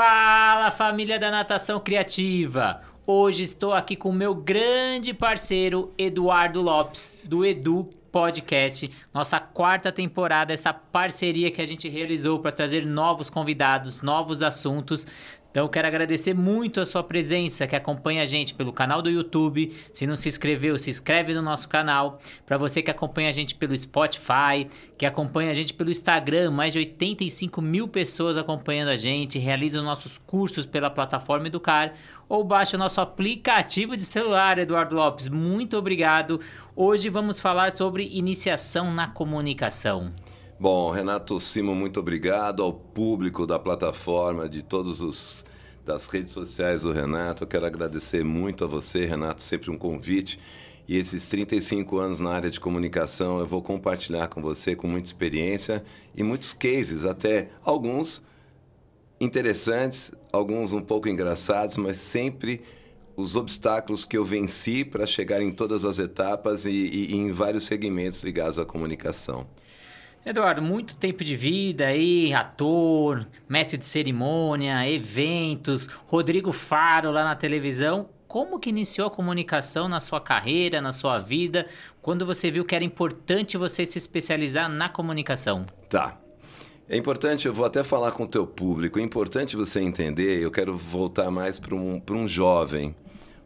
Fala família da Natação Criativa! Hoje estou aqui com o meu grande parceiro Eduardo Lopes, do Edu Podcast, nossa quarta temporada, essa parceria que a gente realizou para trazer novos convidados, novos assuntos. Então eu quero agradecer muito a sua presença, que acompanha a gente pelo canal do YouTube. Se não se inscreveu, se inscreve no nosso canal. Para você que acompanha a gente pelo Spotify, que acompanha a gente pelo Instagram, mais de 85 mil pessoas acompanhando a gente, realizam nossos cursos pela plataforma Educar ou baixa o nosso aplicativo de celular, Eduardo Lopes. Muito obrigado. Hoje vamos falar sobre iniciação na comunicação. Bom, Renato Simo, muito obrigado ao público da plataforma, de todos os das redes sociais do Renato. Eu quero agradecer muito a você, Renato, sempre um convite. E esses 35 anos na área de comunicação eu vou compartilhar com você com muita experiência e muitos cases, até alguns interessantes, alguns um pouco engraçados, mas sempre os obstáculos que eu venci para chegar em todas as etapas e, e, e em vários segmentos ligados à comunicação. Eduardo, muito tempo de vida aí, ator, mestre de cerimônia, eventos, Rodrigo Faro lá na televisão. Como que iniciou a comunicação na sua carreira, na sua vida, quando você viu que era importante você se especializar na comunicação? Tá. É importante, eu vou até falar com o teu público, é importante você entender, eu quero voltar mais para um, um jovem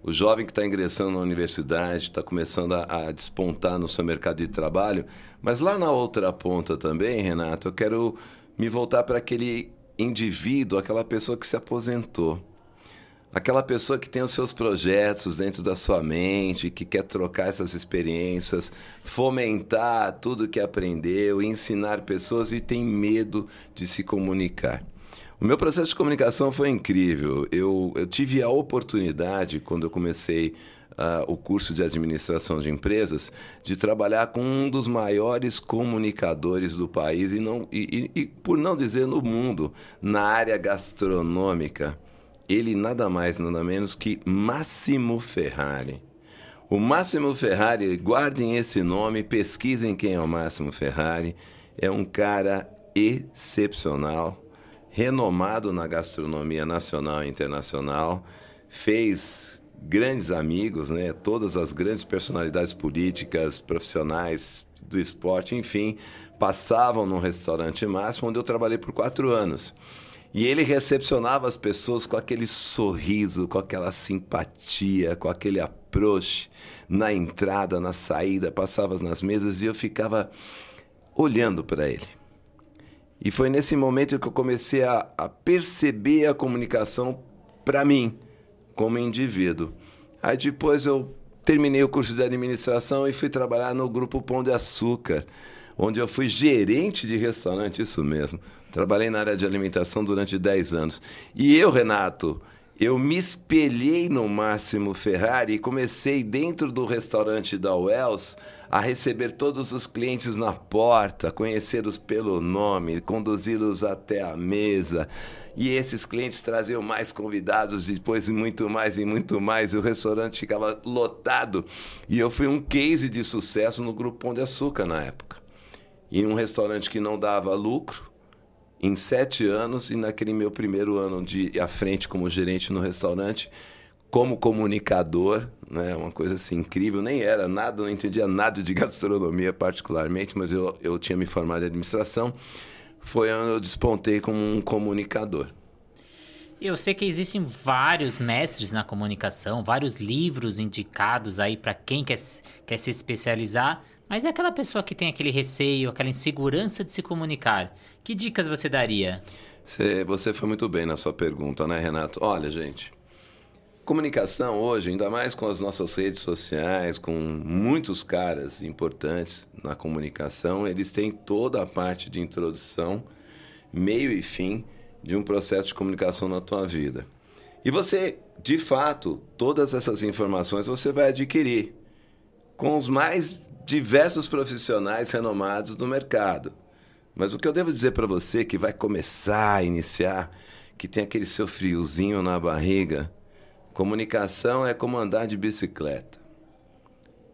o jovem que está ingressando na universidade, está começando a, a, despontar no seu mercado de trabalho. Mas lá na outra ponta também, Renato, eu quero me voltar para aquele indivíduo, aquela pessoa que se aposentou. Aquela pessoa que tem os seus projetos dentro da sua mente, que quer trocar essas experiências, fomentar tudo que aprendeu, ensinar pessoas e tem medo de se comunicar. O meu processo de comunicação foi incrível. Eu, eu tive a oportunidade, quando eu comecei uh, o curso de administração de empresas, de trabalhar com um dos maiores comunicadores do país, e, não, e, e, e por não dizer no mundo, na área gastronômica. Ele nada mais, nada menos que Máximo Ferrari. O Máximo Ferrari, guardem esse nome, pesquisem quem é o Máximo Ferrari. É um cara excepcional renomado na gastronomia nacional e internacional, fez grandes amigos, né? Todas as grandes personalidades políticas, profissionais do esporte, enfim, passavam no restaurante máximo onde eu trabalhei por quatro anos. E ele recepcionava as pessoas com aquele sorriso, com aquela simpatia, com aquele approach na entrada, na saída, passava nas mesas e eu ficava olhando para ele. E foi nesse momento que eu comecei a, a perceber a comunicação para mim, como indivíduo. Aí depois eu terminei o curso de administração e fui trabalhar no Grupo Pão de Açúcar, onde eu fui gerente de restaurante, isso mesmo. Trabalhei na área de alimentação durante 10 anos. E eu, Renato, eu me espelhei no Máximo Ferrari e comecei dentro do restaurante da Wells a receber todos os clientes na porta, conhecê-los pelo nome, conduzi-los até a mesa. E esses clientes traziam mais convidados, depois muito mais e muito mais. E o restaurante ficava lotado. E eu fui um case de sucesso no Grupo Pão de Açúcar na época. E um restaurante que não dava lucro, em sete anos, e naquele meu primeiro ano de à frente como gerente no restaurante, como comunicador, né? Uma coisa assim incrível. Nem era nada, não entendia nada de gastronomia particularmente, mas eu, eu tinha me formado em administração. Foi onde eu despontei como um comunicador. Eu sei que existem vários mestres na comunicação, vários livros indicados aí para quem quer, quer se especializar, mas é aquela pessoa que tem aquele receio, aquela insegurança de se comunicar. Que dicas você daria? Você, você foi muito bem na sua pergunta, né, Renato? Olha, gente, Comunicação hoje, ainda mais com as nossas redes sociais, com muitos caras importantes na comunicação, eles têm toda a parte de introdução, meio e fim de um processo de comunicação na tua vida. E você, de fato, todas essas informações você vai adquirir com os mais diversos profissionais renomados do mercado. Mas o que eu devo dizer para você que vai começar a iniciar, que tem aquele seu friozinho na barriga, Comunicação é como andar de bicicleta.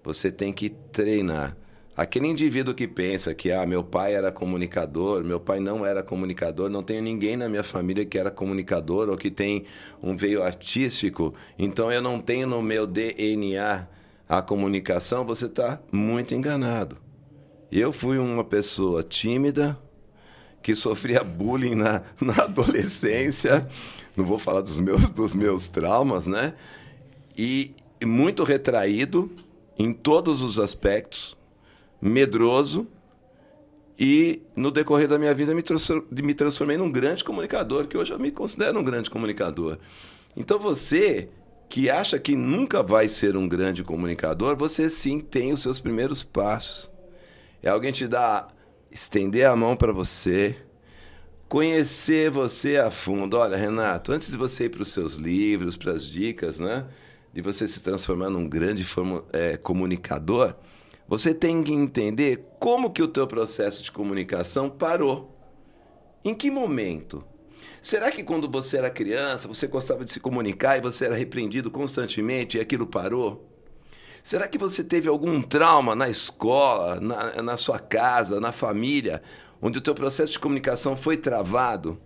Você tem que treinar. Aquele indivíduo que pensa que ah, meu pai era comunicador, meu pai não era comunicador, não tenho ninguém na minha família que era comunicador ou que tem um veio artístico, então eu não tenho no meu DNA a comunicação, você está muito enganado. Eu fui uma pessoa tímida, que sofria bullying na, na adolescência, não vou falar dos meus, dos meus traumas, né? E muito retraído em todos os aspectos medroso e no decorrer da minha vida me, me transformei num grande comunicador, que hoje eu me considero um grande comunicador. Então você que acha que nunca vai ser um grande comunicador, você sim tem os seus primeiros passos. É alguém te dar, estender a mão para você, conhecer você a fundo. Olha, Renato, antes de você ir para os seus livros, para as dicas, né? De você se transformar num grande é, comunicador, você tem que entender como que o teu processo de comunicação parou. Em que momento? Será que quando você era criança, você gostava de se comunicar e você era repreendido constantemente e aquilo parou? Será que você teve algum trauma na escola, na, na sua casa, na família, onde o teu processo de comunicação foi travado?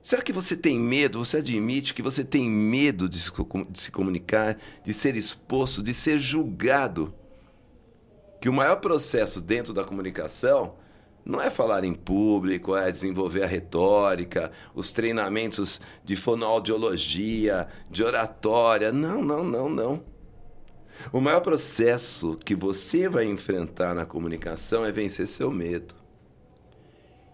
Será que você tem medo, você admite que você tem medo de se, de se comunicar, de ser exposto, de ser julgado? Que o maior processo dentro da comunicação não é falar em público, é desenvolver a retórica, os treinamentos de fonoaudiologia, de oratória. Não, não, não, não. O maior processo que você vai enfrentar na comunicação é vencer seu medo.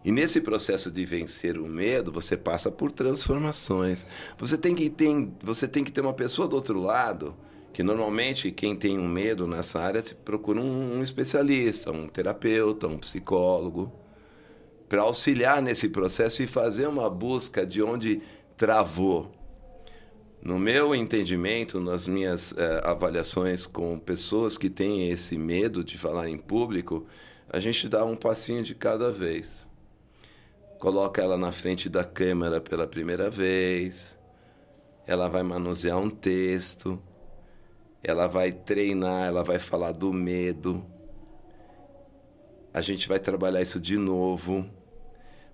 E nesse processo de vencer o medo, você passa por transformações. Você tem que ter, você tem que ter uma pessoa do outro lado que normalmente quem tem um medo nessa área se procura um, um especialista, um terapeuta, um psicólogo, para auxiliar nesse processo e fazer uma busca de onde travou. No meu entendimento, nas minhas eh, avaliações com pessoas que têm esse medo de falar em público, a gente dá um passinho de cada vez. Coloca ela na frente da câmera pela primeira vez, ela vai manusear um texto, ela vai treinar, ela vai falar do medo. A gente vai trabalhar isso de novo.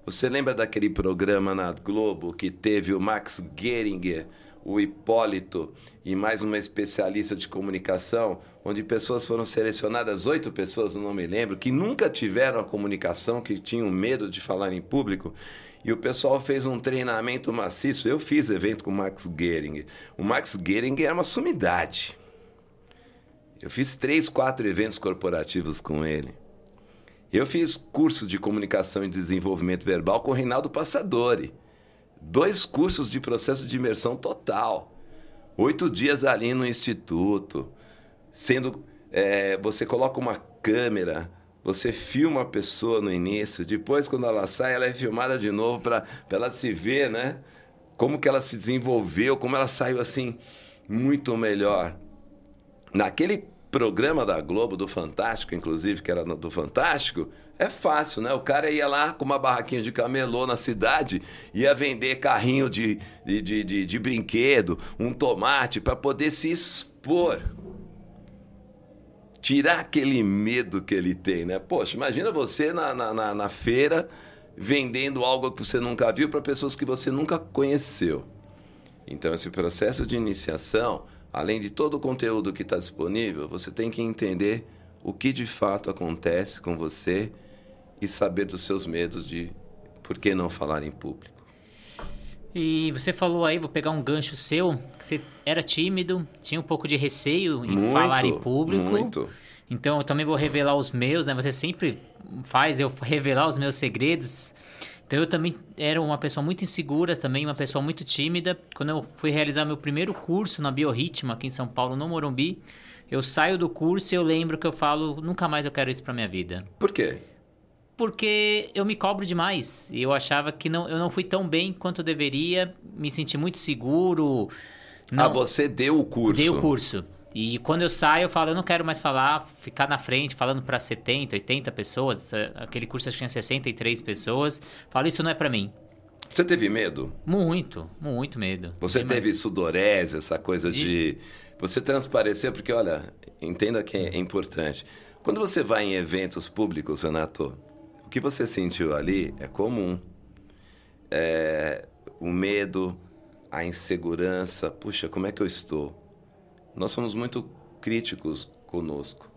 Você lembra daquele programa na Globo que teve o Max Geringer, o Hipólito e mais uma especialista de comunicação, onde pessoas foram selecionadas, oito pessoas, não me lembro, que nunca tiveram a comunicação, que tinham medo de falar em público. E o pessoal fez um treinamento maciço. Eu fiz evento com o Max Geringer. O Max Geringer é uma sumidade. Eu fiz três, quatro eventos corporativos com ele. Eu fiz curso de comunicação e desenvolvimento verbal com o Reinaldo Passadori. Dois cursos de processo de imersão total. Oito dias ali no instituto. Sendo. É, você coloca uma câmera, você filma a pessoa no início, depois, quando ela sai, ela é filmada de novo para ela se ver, né? Como que ela se desenvolveu, como ela saiu assim, muito melhor. Naquele programa da Globo, do Fantástico, inclusive, que era do Fantástico, é fácil, né? O cara ia lá com uma barraquinha de camelô na cidade, ia vender carrinho de, de, de, de, de brinquedo, um tomate, para poder se expor. Tirar aquele medo que ele tem, né? Poxa, imagina você na, na, na feira vendendo algo que você nunca viu para pessoas que você nunca conheceu. Então, esse processo de iniciação além de todo o conteúdo que está disponível, você tem que entender o que de fato acontece com você e saber dos seus medos de por que não falar em público. E você falou aí, vou pegar um gancho seu, que você era tímido, tinha um pouco de receio em muito, falar em público. Muito. Então eu também vou revelar os meus, né? Você sempre faz eu revelar os meus segredos. Então eu também era uma pessoa muito insegura, também uma pessoa muito tímida. Quando eu fui realizar meu primeiro curso na Biorritmo aqui em São Paulo, no Morumbi, eu saio do curso e eu lembro que eu falo, nunca mais eu quero isso para minha vida. Por quê? Porque eu me cobro demais. E eu achava que não, eu não fui tão bem quanto eu deveria, me senti muito seguro. Ah, não, ah, você deu o curso? Dei o curso. E quando eu saio, eu falo, eu não quero mais falar, ficar na frente, falando para 70, 80 pessoas. É, aquele curso acho que tinha 63 pessoas. Falo, isso não é para mim. Você teve medo? Muito, muito medo. Você teve sudorese, essa coisa de... de... Você transparecer, porque olha, entenda que é importante. Quando você vai em eventos públicos, Renato, o que você sentiu ali é comum. É, o medo, a insegurança, puxa, como é que eu estou? Nós somos muito críticos conosco.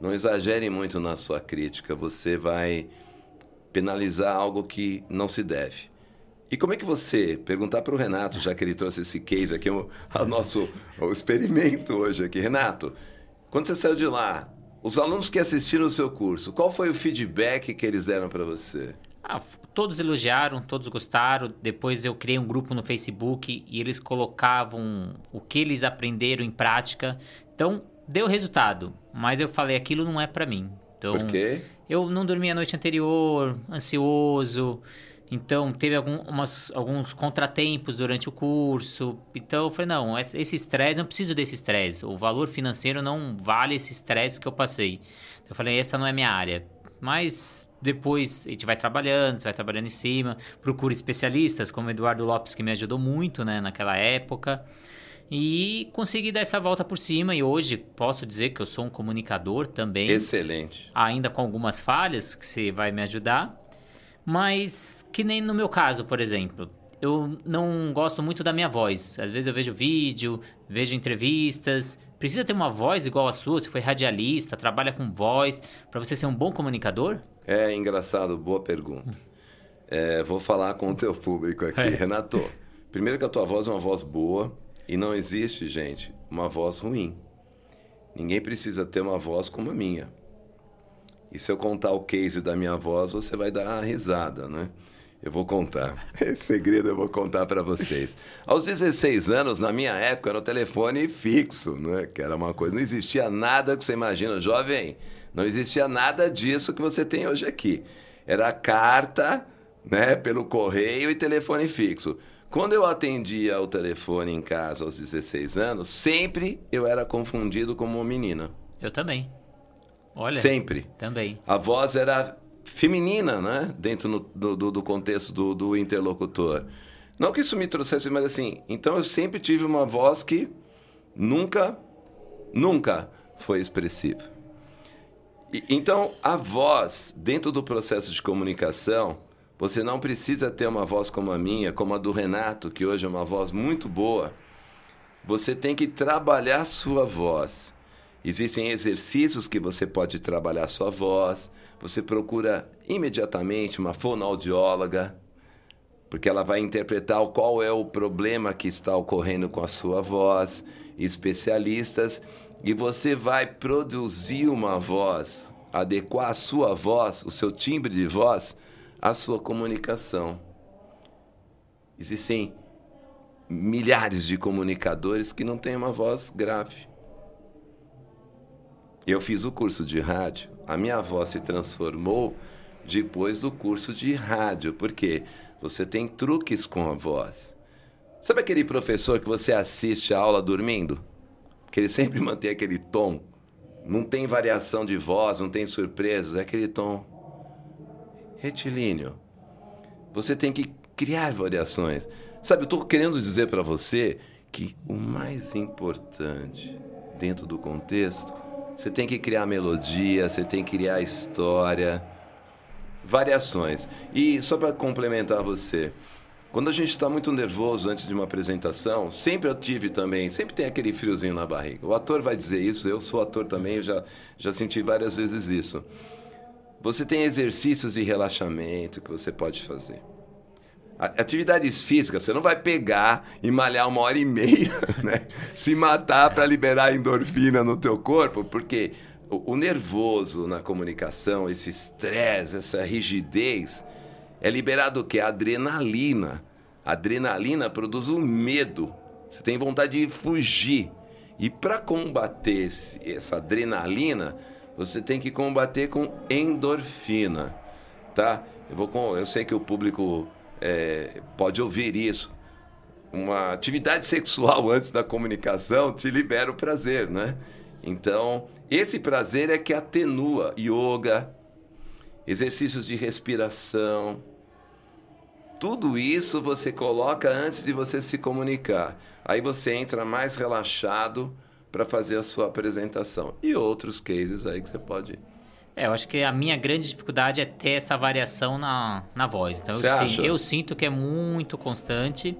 Não exagere muito na sua crítica, você vai penalizar algo que não se deve. E como é que você, perguntar para o Renato, já que ele trouxe esse case aqui, o, o nosso o experimento hoje aqui. Renato, quando você saiu de lá, os alunos que assistiram o seu curso, qual foi o feedback que eles deram para você? Ah, todos elogiaram, todos gostaram. Depois eu criei um grupo no Facebook e eles colocavam o que eles aprenderam em prática. Então, deu resultado, mas eu falei aquilo não é para mim. Então, Por quê? Eu não dormi a noite anterior, ansioso. Então, teve algumas, alguns contratempos durante o curso. Então, eu falei, não, esse estresse, não preciso desse estresse. O valor financeiro não vale esse estresse que eu passei. Então, eu falei, essa não é minha área. Mas depois a gente vai trabalhando, vai trabalhando em cima. Procura especialistas, como o Eduardo Lopes, que me ajudou muito né, naquela época. E consegui dar essa volta por cima. E hoje posso dizer que eu sou um comunicador também. Excelente. Ainda com algumas falhas, que você vai me ajudar. Mas que nem no meu caso, por exemplo. Eu não gosto muito da minha voz. Às vezes eu vejo vídeo, vejo entrevistas. Precisa ter uma voz igual a sua. Você foi radialista, trabalha com voz, para você ser um bom comunicador? É engraçado, boa pergunta. É, vou falar com o teu público aqui. É. Renato, primeiro que a tua voz é uma voz boa e não existe, gente, uma voz ruim. Ninguém precisa ter uma voz como a minha. E se eu contar o case da minha voz, você vai dar uma risada, né? Eu vou contar. Esse segredo eu vou contar para vocês. Aos 16 anos, na minha época, era o telefone fixo, né? Que era uma coisa. Não existia nada que você imagina, jovem. Não existia nada disso que você tem hoje aqui. Era carta, né? Pelo correio e telefone fixo. Quando eu atendia o telefone em casa aos 16 anos, sempre eu era confundido como uma menina. Eu também. Olha. Sempre. Também. A voz era feminina, né? Dentro no, do, do, contexto do, do interlocutor. Não que isso me trouxesse, mas assim, então eu sempre tive uma voz que nunca, nunca foi expressiva. E, então, a voz, dentro do processo de comunicação, você não precisa ter uma voz como a minha, como a do Renato, que hoje é uma voz muito boa. Você tem que trabalhar sua voz. Existem exercícios que você pode trabalhar sua voz. Você procura imediatamente uma fonoaudióloga, porque ela vai interpretar qual é o problema que está ocorrendo com a sua voz, especialistas, e você vai produzir uma voz, adequar a sua voz, o seu timbre de voz, à sua comunicação. Existem milhares de comunicadores que não têm uma voz grave. Eu fiz o curso de rádio, a minha voz se transformou depois do curso de rádio, porque você tem truques com a voz. Sabe aquele professor que você assiste a aula dormindo? Que ele sempre mantém aquele tom. Não tem variação de voz, não tem surpresas, é aquele tom retilíneo. Você tem que criar variações. Sabe, eu estou querendo dizer para você que o mais importante dentro do contexto você tem que criar melodia, você tem que criar história, variações. E só para complementar você, quando a gente está muito nervoso antes de uma apresentação, sempre eu tive também, sempre tem aquele friozinho na barriga. O ator vai dizer isso, eu sou ator também, eu já, já senti várias vezes isso. Você tem exercícios de relaxamento que você pode fazer. Atividades físicas, você não vai pegar e malhar uma hora e meia, né? Se matar para liberar endorfina no teu corpo, porque o, o nervoso na comunicação, esse estresse, essa rigidez, é liberado o quê? A adrenalina. A adrenalina produz o um medo. Você tem vontade de fugir. E para combater esse, essa adrenalina, você tem que combater com endorfina, tá? Eu, vou com, eu sei que o público é, pode ouvir isso. Uma atividade sexual antes da comunicação te libera o prazer, né? Então, esse prazer é que atenua yoga, exercícios de respiração. Tudo isso você coloca antes de você se comunicar. Aí você entra mais relaxado para fazer a sua apresentação. E outros cases aí que você pode. É, eu acho que a minha grande dificuldade é ter essa variação na, na voz. Então, Você eu, acha? eu sinto que é muito constante.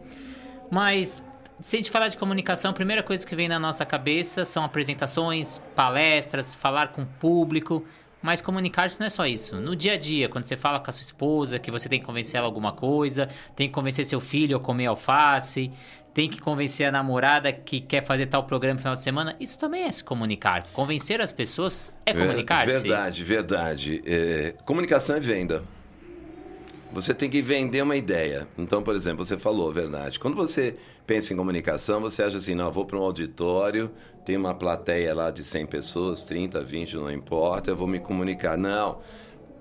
Mas, se a gente falar de comunicação, a primeira coisa que vem na nossa cabeça são apresentações, palestras, falar com o público. Mas comunicar-se não é só isso. No dia a dia, quando você fala com a sua esposa, que você tem que convencer ela alguma coisa, tem que convencer seu filho a comer alface, tem que convencer a namorada que quer fazer tal programa no final de semana, isso também é se comunicar. Convencer as pessoas é comunicar-se. Verdade, verdade. É, comunicação é venda. Você tem que vender uma ideia. Então, por exemplo, você falou, verdade. Quando você pensa em comunicação, você acha assim, não, vou para um auditório, tem uma plateia lá de 100 pessoas, 30, 20, não importa, eu vou me comunicar. Não.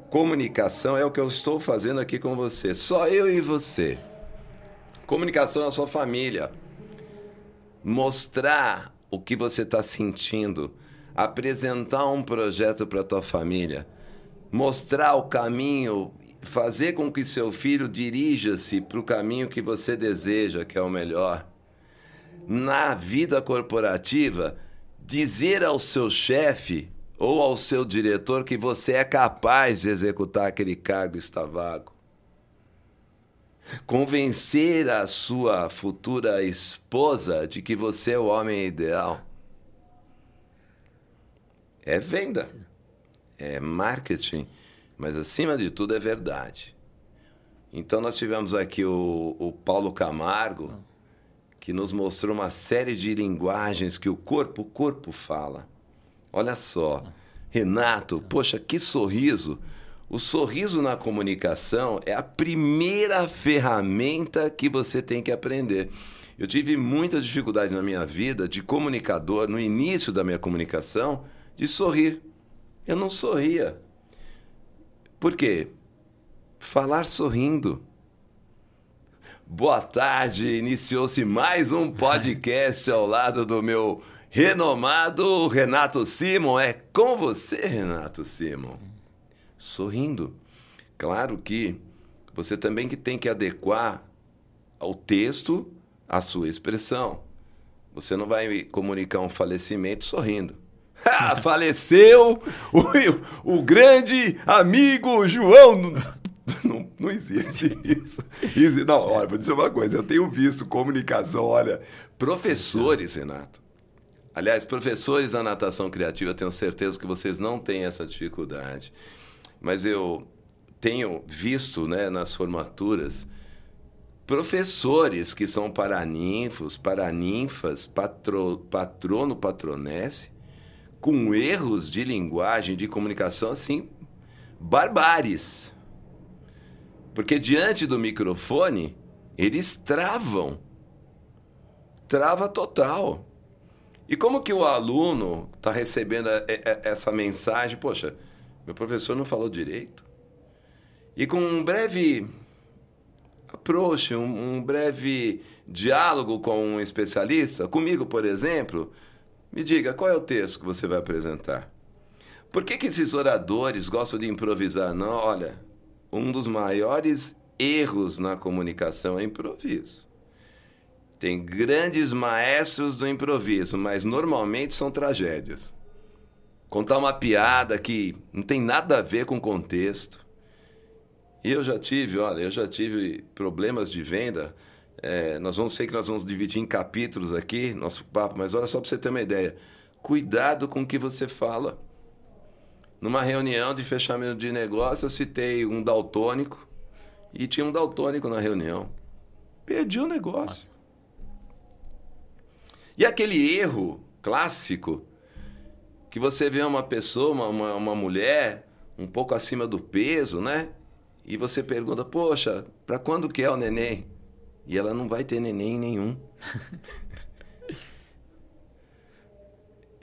Comunicação é o que eu estou fazendo aqui com você. Só eu e você. Comunicação na sua família. Mostrar o que você está sentindo. Apresentar um projeto para tua família. Mostrar o caminho. Fazer com que seu filho dirija-se para o caminho que você deseja, que é o melhor. Na vida corporativa, dizer ao seu chefe ou ao seu diretor que você é capaz de executar aquele cargo está vago convencer a sua futura esposa de que você é o homem ideal. É venda, é marketing, mas acima de tudo é verdade. Então nós tivemos aqui o, o Paulo Camargo, que nos mostrou uma série de linguagens que o corpo, o corpo fala. Olha só, Renato, poxa, que sorriso! O sorriso na comunicação é a primeira ferramenta que você tem que aprender. Eu tive muita dificuldade na minha vida de comunicador, no início da minha comunicação, de sorrir. Eu não sorria. Por quê? Falar sorrindo. Boa tarde, iniciou-se mais um podcast ao lado do meu renomado Renato Simon. É com você, Renato Simon sorrindo. Claro que você também que tem que adequar ao texto a sua expressão. Você não vai comunicar um falecimento sorrindo. Faleceu o, o, grande amigo João. Não, não, não existe isso. isso. Não, olha, vou dizer uma coisa. Eu tenho visto comunicação, olha, professores, Renato. Aliás, professores da natação criativa, eu tenho certeza que vocês não têm essa dificuldade mas eu tenho visto né, nas formaturas professores que são paraninfos, paraninfas, patro, patrono, patronesse, com erros de linguagem, de comunicação, assim, barbares. Porque diante do microfone, eles travam. Trava total. E como que o aluno está recebendo essa mensagem? Poxa, meu professor não falou direito. E com um breve approach, um, um, breve diálogo com um especialista, comigo, por exemplo, me diga qual é o texto que você vai apresentar. Por que, que esses oradores gostam de improvisar? Não, olha, um dos maiores erros na comunicação é improviso. Tem grandes maestros do improviso, mas normalmente são tragédias contar uma piada que não tem nada a ver com o contexto. E eu já tive, olha, eu já tive problemas de venda. É, nós vamos sei que nós vamos dividir em capítulos aqui nosso papo, mas olha só para você ter uma ideia. Cuidado com o que você fala. Numa reunião de fechamento de negócio, eu citei um daltônico e tinha um daltônico na reunião. Perdi o negócio. Nossa. E aquele erro clássico que você vê uma pessoa, uma, uma, uma mulher um pouco acima do peso, né? E você pergunta, poxa, para quando que é o neném? E ela não vai ter neném nenhum.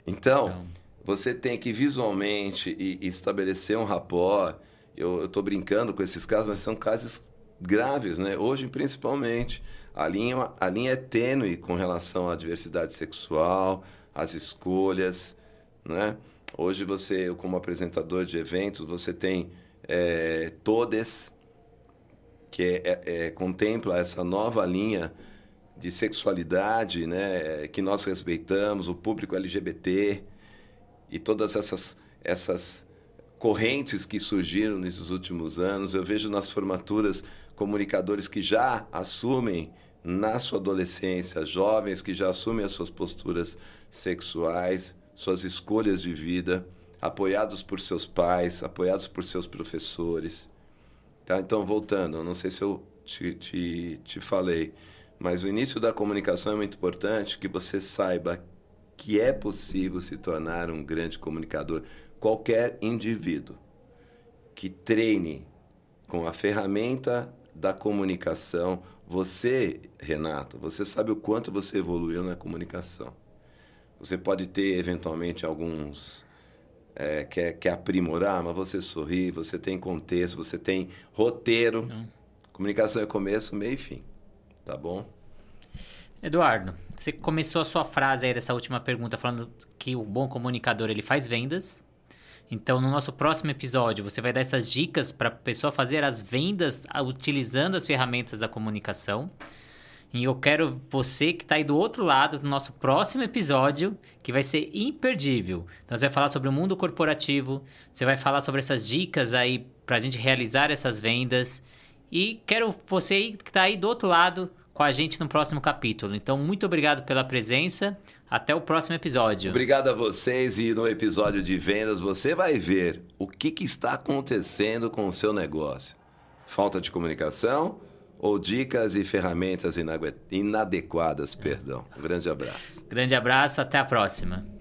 então, então, você tem que visualmente e, e estabelecer um rapport. Eu estou brincando com esses casos, mas são casos graves, né? Hoje, principalmente. A linha, a linha é tênue com relação à diversidade sexual, às escolhas, né? Hoje você, como apresentador de eventos, você tem é, todes que é, é, contempla essa nova linha de sexualidade, né, que nós respeitamos, o público LGBT e todas essas, essas correntes que surgiram nesses últimos anos. Eu vejo nas formaturas comunicadores que já assumem na sua adolescência, jovens que já assumem as suas posturas sexuais, suas escolhas de vida, apoiados por seus pais, apoiados por seus professores. Tá? Então, voltando, não sei se eu te, te, te falei, mas o início da comunicação é muito importante, que você saiba que é possível se tornar um grande comunicador. Qualquer indivíduo que treine com a ferramenta da comunicação, você, Renato, você sabe o quanto você evoluiu na comunicação. Você pode ter, eventualmente, alguns. É, quer, quer aprimorar, mas você sorri, você tem contexto, você tem roteiro. Uhum. Comunicação é começo, meio e fim. Tá bom? Eduardo, você começou a sua frase aí dessa última pergunta falando que o bom comunicador ele faz vendas. Então, no nosso próximo episódio, você vai dar essas dicas para a pessoa fazer as vendas utilizando as ferramentas da comunicação. E eu quero você que está aí do outro lado do nosso próximo episódio, que vai ser imperdível. Então, você vai falar sobre o mundo corporativo, você vai falar sobre essas dicas aí para a gente realizar essas vendas. E quero você que está aí do outro lado com a gente no próximo capítulo. Então, muito obrigado pela presença. Até o próximo episódio. Obrigado a vocês e no episódio de vendas você vai ver o que, que está acontecendo com o seu negócio. Falta de comunicação ou dicas e ferramentas inadequadas, perdão. Um grande abraço. Grande abraço, até a próxima.